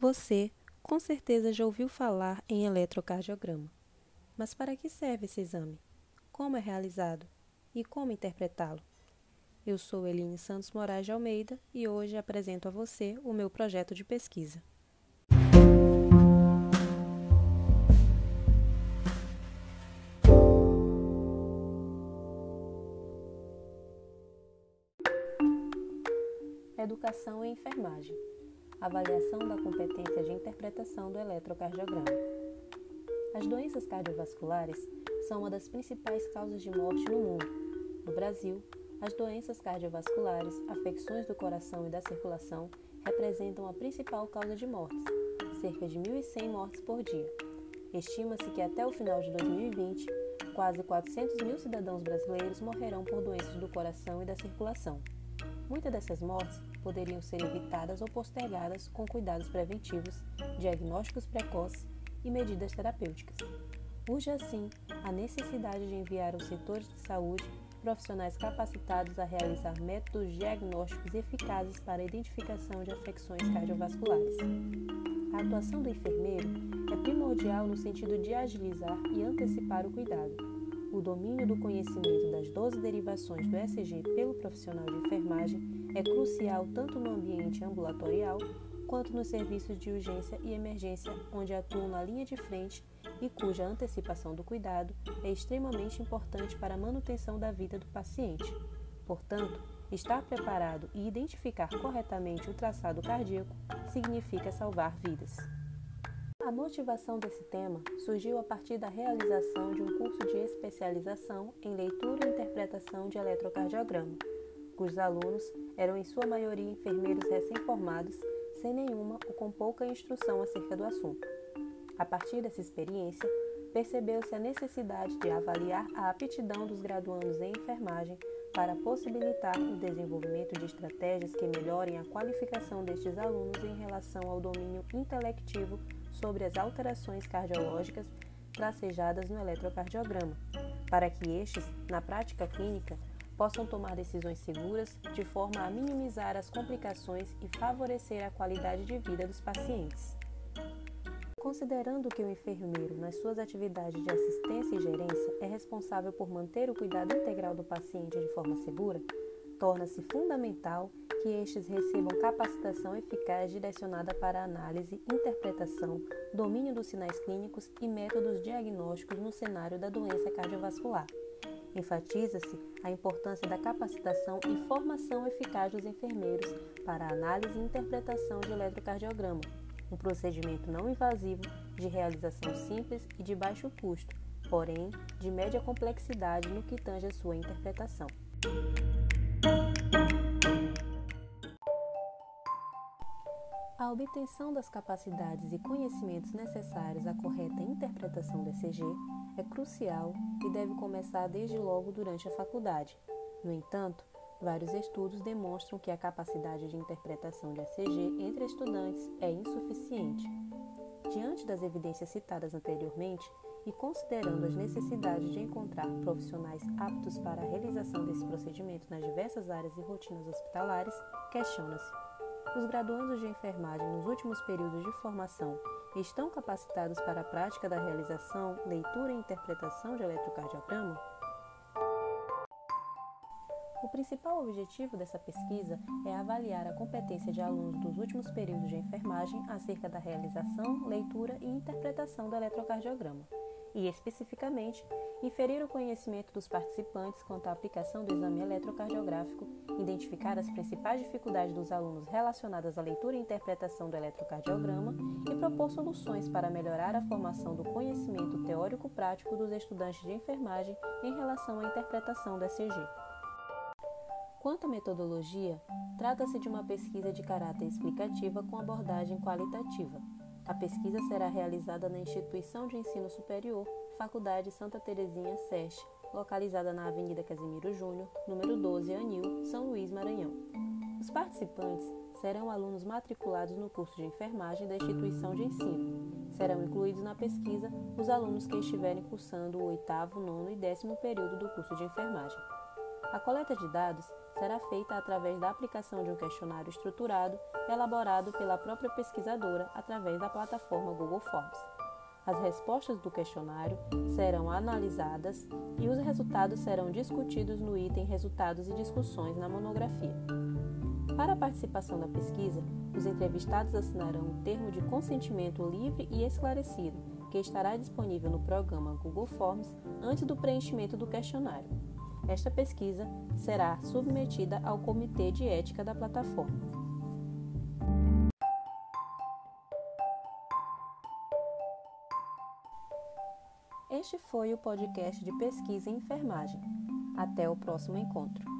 Você, com certeza, já ouviu falar em eletrocardiograma. Mas para que serve esse exame? Como é realizado? E como interpretá-lo? Eu sou Eline Santos Moraes de Almeida e hoje apresento a você o meu projeto de pesquisa. Educação e enfermagem. Avaliação da competência de interpretação do eletrocardiograma. As doenças cardiovasculares são uma das principais causas de morte no mundo. No Brasil, as doenças cardiovasculares, afecções do coração e da circulação representam a principal causa de mortes, cerca de 1.100 mortes por dia. Estima-se que até o final de 2020, quase 400 mil cidadãos brasileiros morrerão por doenças do coração e da circulação. Muitas dessas mortes poderiam ser evitadas ou postergadas com cuidados preventivos, diagnósticos precoces e medidas terapêuticas. Urge, assim, a necessidade de enviar aos setores de saúde profissionais capacitados a realizar métodos diagnósticos eficazes para a identificação de afecções cardiovasculares. A atuação do enfermeiro é primordial no sentido de agilizar e antecipar o cuidado o domínio do conhecimento das 12 derivações do ECG pelo profissional de enfermagem é crucial tanto no ambiente ambulatorial quanto nos serviços de urgência e emergência, onde atuam na linha de frente e cuja antecipação do cuidado é extremamente importante para a manutenção da vida do paciente. Portanto, estar preparado e identificar corretamente o traçado cardíaco significa salvar vidas. A motivação desse tema surgiu a partir da realização de um curso de especialização em leitura e interpretação de eletrocardiograma, cujos alunos eram em sua maioria enfermeiros recém-formados, sem nenhuma ou com pouca instrução acerca do assunto. A partir dessa experiência, percebeu-se a necessidade de avaliar a aptidão dos graduandos em enfermagem para possibilitar o desenvolvimento de estratégias que melhorem a qualificação destes alunos em relação ao domínio intelectivo sobre as alterações cardiológicas tracejadas no eletrocardiograma, para que estes, na prática clínica, possam tomar decisões seguras de forma a minimizar as complicações e favorecer a qualidade de vida dos pacientes. Considerando que o enfermeiro, nas suas atividades de assistência e gerência, é responsável por manter o cuidado integral do paciente de forma segura, torna-se fundamental que estes recebam capacitação eficaz direcionada para análise, interpretação, domínio dos sinais clínicos e métodos diagnósticos no cenário da doença cardiovascular. Enfatiza-se a importância da capacitação e formação eficaz dos enfermeiros para a análise e interpretação de eletrocardiograma, um procedimento não invasivo, de realização simples e de baixo custo, porém de média complexidade no que tange a sua interpretação. A obtenção das capacidades e conhecimentos necessários à correta interpretação do ECG é crucial e deve começar desde logo durante a faculdade. No entanto, vários estudos demonstram que a capacidade de interpretação de ECG entre estudantes é insuficiente. Diante das evidências citadas anteriormente e considerando as necessidades de encontrar profissionais aptos para a realização desse procedimento nas diversas áreas e rotinas hospitalares, questiona-se os graduandos de enfermagem nos últimos períodos de formação estão capacitados para a prática da realização, leitura e interpretação de eletrocardiograma? O principal objetivo dessa pesquisa é avaliar a competência de alunos dos últimos períodos de enfermagem acerca da realização, leitura e interpretação do eletrocardiograma e, especificamente, inferir o conhecimento dos participantes quanto à aplicação do exame eletrocardiográfico, identificar as principais dificuldades dos alunos relacionadas à leitura e interpretação do eletrocardiograma e propor soluções para melhorar a formação do conhecimento teórico-prático dos estudantes de enfermagem em relação à interpretação do ECG. Quanto à metodologia, trata-se de uma pesquisa de caráter explicativa com abordagem qualitativa a pesquisa será realizada na Instituição de Ensino Superior, Faculdade Santa Terezinha SESC, localizada na Avenida Casimiro Júnior, número 12, Anil, São Luís, Maranhão. Os participantes serão alunos matriculados no curso de enfermagem da instituição de ensino. Serão incluídos na pesquisa os alunos que estiverem cursando o oitavo, nono e décimo período do curso de enfermagem. A coleta de dados será feita através da aplicação de um questionário estruturado elaborado pela própria pesquisadora através da plataforma Google Forms. As respostas do questionário serão analisadas e os resultados serão discutidos no item Resultados e Discussões na monografia. Para a participação da pesquisa, os entrevistados assinarão um termo de consentimento livre e esclarecido, que estará disponível no programa Google Forms antes do preenchimento do questionário. Esta pesquisa será submetida ao Comitê de Ética da plataforma. Este foi o podcast de pesquisa em enfermagem. Até o próximo encontro.